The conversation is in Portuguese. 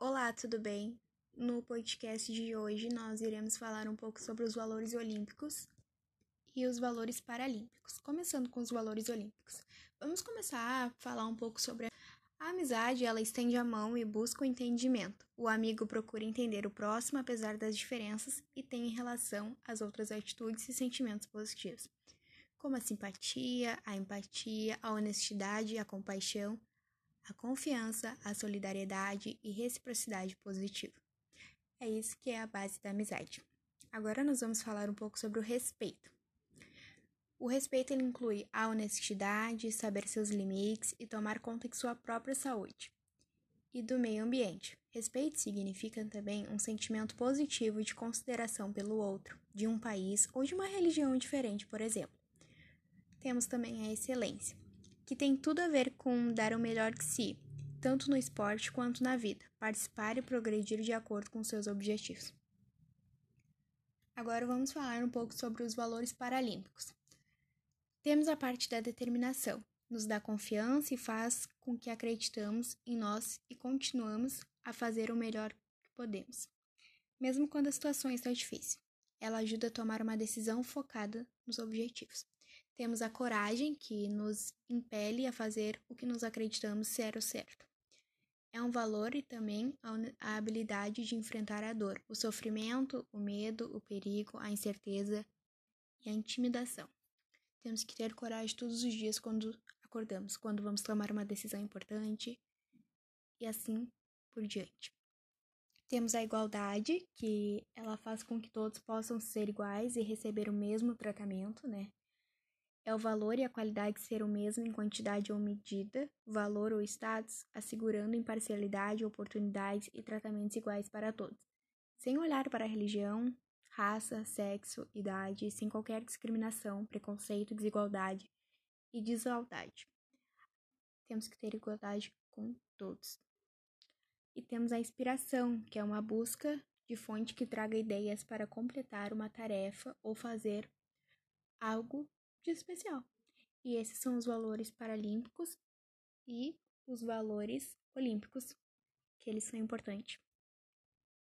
Olá, tudo bem? No podcast de hoje nós iremos falar um pouco sobre os valores olímpicos e os valores paralímpicos. Começando com os valores olímpicos. Vamos começar a falar um pouco sobre a amizade, ela estende a mão e busca o entendimento. O amigo procura entender o próximo apesar das diferenças e tem em relação às outras atitudes e sentimentos positivos, como a simpatia, a empatia, a honestidade, a compaixão, a confiança, a solidariedade e reciprocidade positiva. É isso que é a base da amizade. Agora nós vamos falar um pouco sobre o respeito. O respeito inclui a honestidade, saber seus limites e tomar conta de sua própria saúde e do meio ambiente. Respeito significa também um sentimento positivo de consideração pelo outro, de um país ou de uma religião diferente, por exemplo. Temos também a excelência, que tem tudo a ver com dar o melhor de si, tanto no esporte quanto na vida, participar e progredir de acordo com seus objetivos. Agora vamos falar um pouco sobre os valores paralímpicos. Temos a parte da determinação, nos dá confiança e faz com que acreditamos em nós e continuamos a fazer o melhor que podemos, mesmo quando a situação está difícil. Ela ajuda a tomar uma decisão focada nos objetivos. Temos a coragem, que nos impele a fazer o que nos acreditamos ser o certo. É um valor e também a habilidade de enfrentar a dor, o sofrimento, o medo, o perigo, a incerteza e a intimidação. Temos que ter coragem todos os dias quando acordamos, quando vamos tomar uma decisão importante e assim por diante. Temos a igualdade, que ela faz com que todos possam ser iguais e receber o mesmo tratamento, né? É o valor e a qualidade ser o mesmo em quantidade ou medida, valor ou status, assegurando imparcialidade, oportunidades e tratamentos iguais para todos, sem olhar para a religião, raça, sexo, idade, sem qualquer discriminação, preconceito, desigualdade e desigualdade. Temos que ter igualdade com todos. E temos a inspiração, que é uma busca de fonte que traga ideias para completar uma tarefa ou fazer algo de especial. E esses são os valores paralímpicos e os valores olímpicos, que eles são importantes.